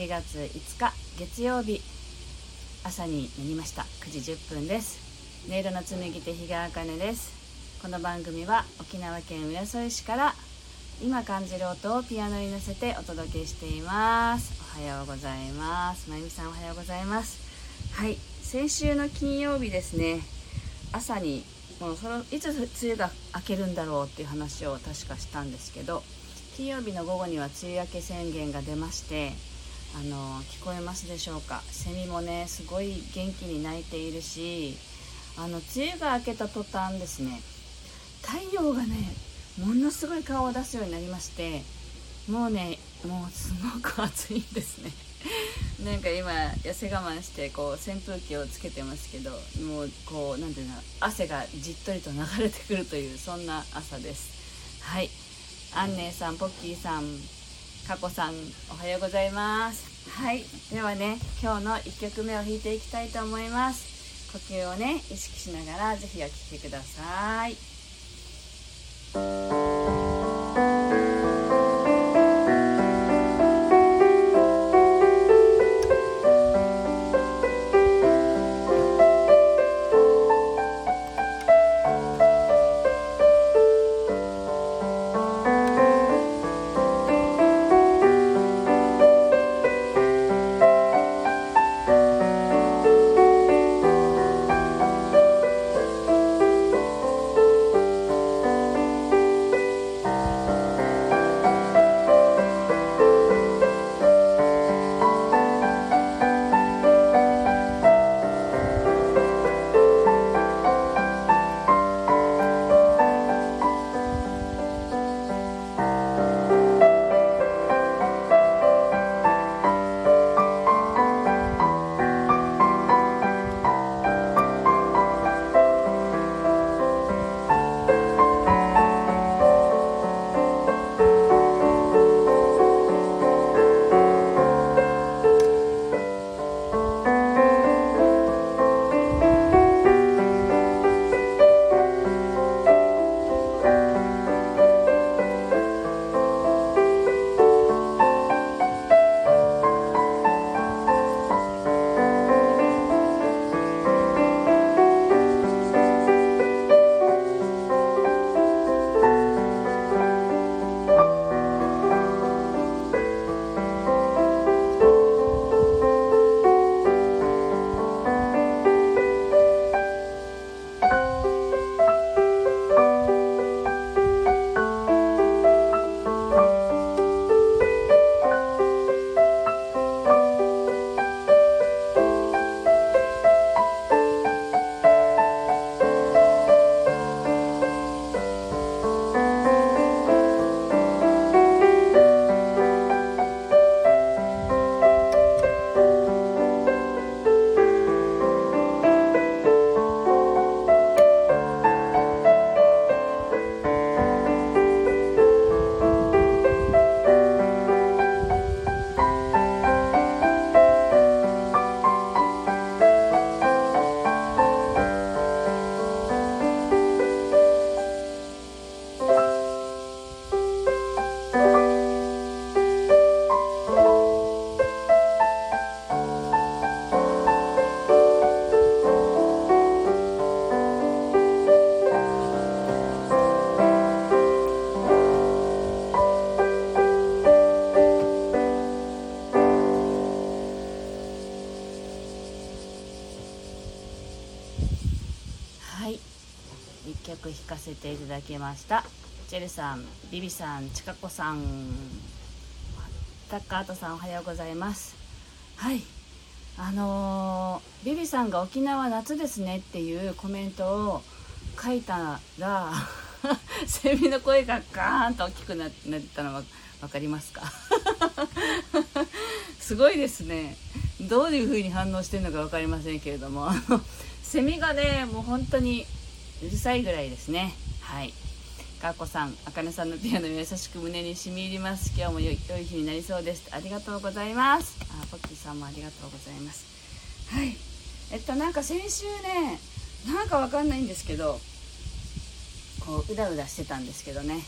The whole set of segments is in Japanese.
はようございます7月5日月曜日。朝になりました。9時10分です。音色の紡ぎ手日川茜です。この番組は沖縄県浦添市から今感じる音をピアノに乗せてお届けしています。おはようございます。まゆみさんおはようございます。はい。先週の金曜日ですね。朝にもうそのいつ梅雨が明けるんだろうっていう話を確かしたんですけど金曜日の午後には梅雨明け宣言が出ましてあの聞こえますでしょうか？セミもねすごい元気に鳴いているしあの梅雨が明けた途端ですね太陽がねものすごい顔を出すようになりましてもうねもうすごく暑いんですね。なんか今痩せ我慢してこう扇風機をつけてますけどもうこう何ていうの汗がじっとりと流れてくるというそんな朝です。はい。アンネさんポッキーさんかこさんおはようございます。はい。ではね今日の1曲目を弾いていきたいと思います。呼吸をね意識しながら是非お聴きください。ていただきました。ジェルさんビビさんちかこさんタッカートさんおはようございます。はい。あのー、ビビさんが沖縄夏ですねっていうコメントを書いたら セミの声がガーンと大きくなったのは分かりますか？すごいですね。どういう風に反応してるのか分かりませんけれども。セミがねもう本当にうるさいぐらいですね。はいかっこさん、あかねさんのピアノ優しく胸に染み入ります。今日も良い日になりそうです。ありがとうございます。あ、ポッキーさんもありがとうございます。はい。えっと、なんか先週ね、なんかわかんないんですけど、こう、うだうだしてたんですけどね。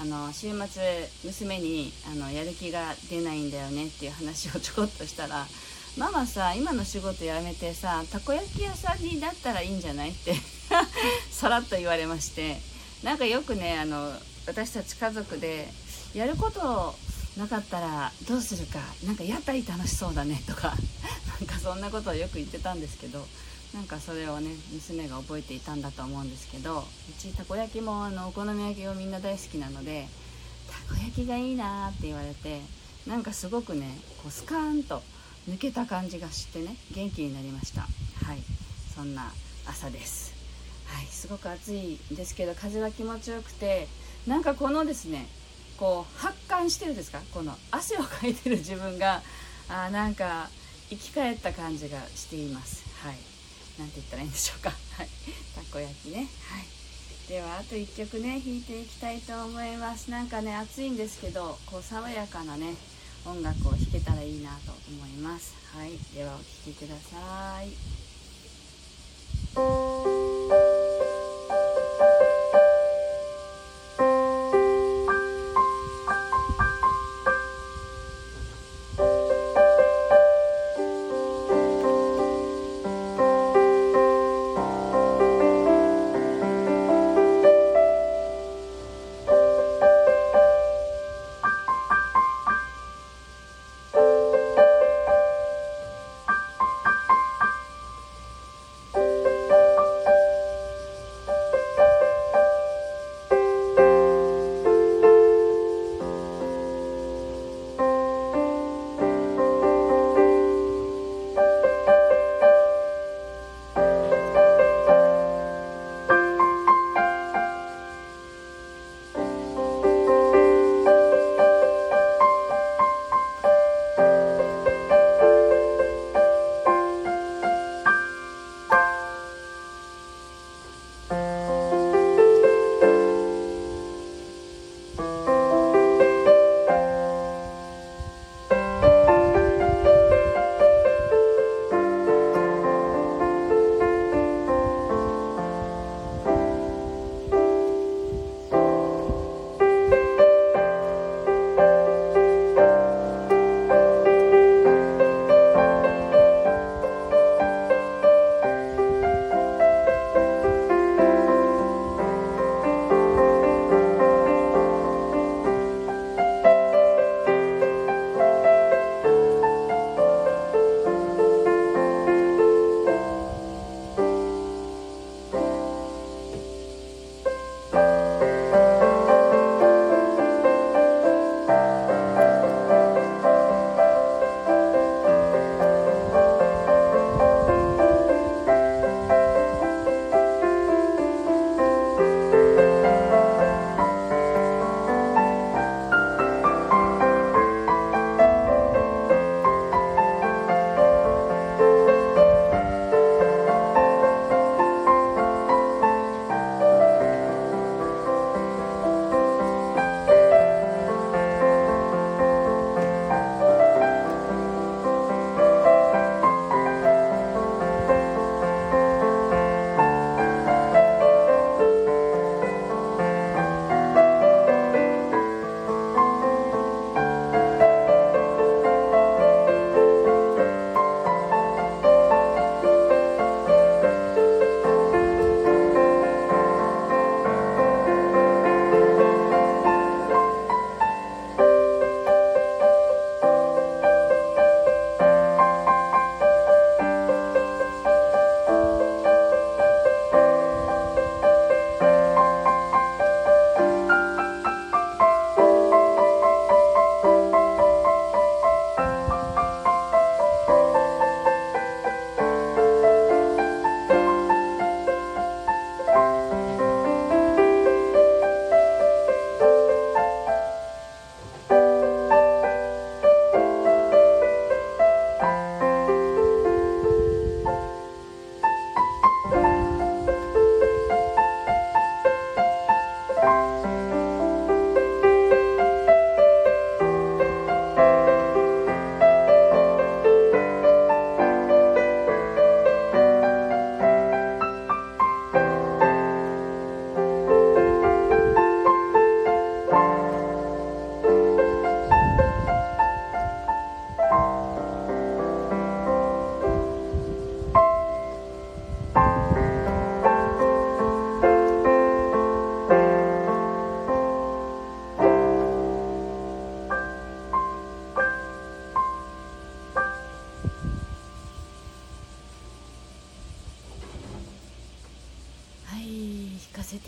あの週末娘にあのやる気が出ないんだよねっていう話をちょこっとしたらママさ今の仕事辞めてさたこ焼き屋さんになったらいいんじゃないって さらっと言われましてなんかよくねあの私たち家族でやることなかったらどうするかなんか屋台楽しそうだねとかなんかそんなことをよく言ってたんですけどなんかそれをね娘が覚えていたんだと思うんですけどうちたこ焼きもあのお好み焼きをみんな大好きなのでたこ焼きがいいなって言われてなんかすごくねこうスカーンと抜けた感じがしてね元気になりました。はい。そんな朝です。はいすごく暑いんですけど風は気持ちよくてなんかこのですねこう発汗してるんですか？この汗をかいてる自分があなんか生き返った感じがしています。はい。なんて言ったらいいんでしょうか。はい。たこ焼きね。はい。ではあと1曲ね弾いていきたいと思います。なんかね暑いんですけどこう爽やかなね音楽を弾けたらいいなと思います。はい。ではお聴きください。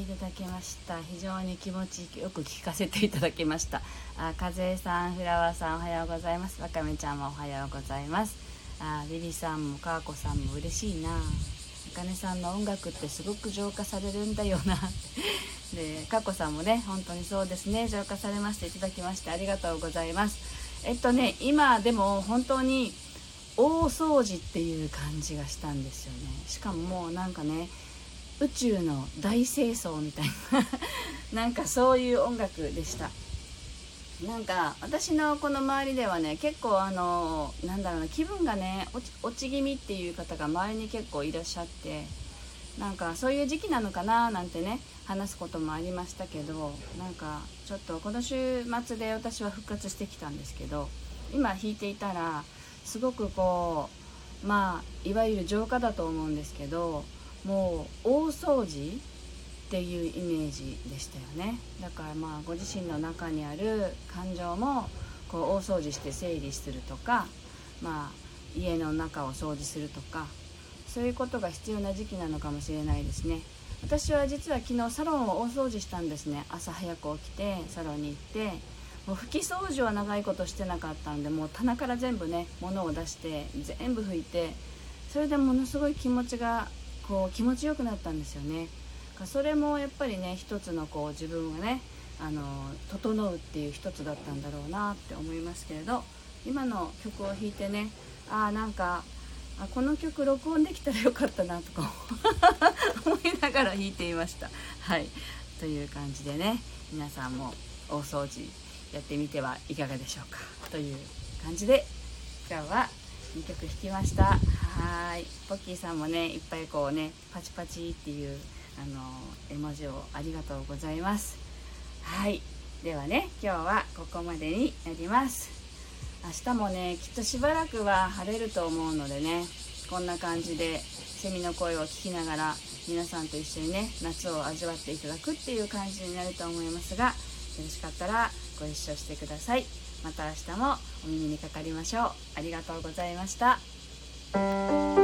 いただきました。非常に気持ちよく聞かせていただきました。あ風さんフラワーさんおはようございます。わかめちゃんもおはようございます。あビビさんもかーこさんも嬉しいな。あかねさんの音楽ってすごく浄化されるんだよな。でかこさんもね本当にそうですね。浄化されましていただきましてありがとうございます。えっとね今でも本当に大掃除っていう感じがしたんですよね。しかももうなんかね宇宙の大清掃みたいななんかそういう音楽でした。なんか私のこの周りではね結構あのなんだろうな気分がね落ち気味っていう方が周りに結構いらっしゃってなんかそういう時期なのかななんてね話すこともありましたけどなんかちょっとこの週末で私は復活してきたんですけど今弾いていたらすごくこうまあいわゆる浄化だと思うんですけどもう大掃除っていうイメージでしたよね。だからまあご自身の中にある感情もこう大掃除して整理するとかまあ家の中を掃除するとかそういうことが必要な時期なのかもしれないですね。私は実は昨日サロンを大掃除したんですね。朝早く起きてサロンに行ってもう拭き掃除は長いことしてなかったんでもう棚から全部ね物を出して全部拭いてそれでものすごい気持ちがこう気持ちよくなったんですよね。それもやっぱりね一つのこう自分がねあの整うっていう一つだったんだろうなって思いますけれど今の曲を弾いてねああなんかあこの曲録音できたらよかったなとか 思いながら弾いていました。はい。という感じでね皆さんも大掃除やってみてはいかがでしょうか。という感じで今日は2曲弾きました。はい。ポッキーさんもねいっぱいこうねパチパチっていうあの絵文字をありがとうございます。はい。ではね今日はここまでになります。明日もねきっとしばらくは晴れると思うのでねこんな感じでセミの声を聞きながら皆さんと一緒にね夏を味わっていただくっていう感じになると思いますがよろしかったらご一緒してください。また明日もお耳にかかりましょう。ありがとうございました。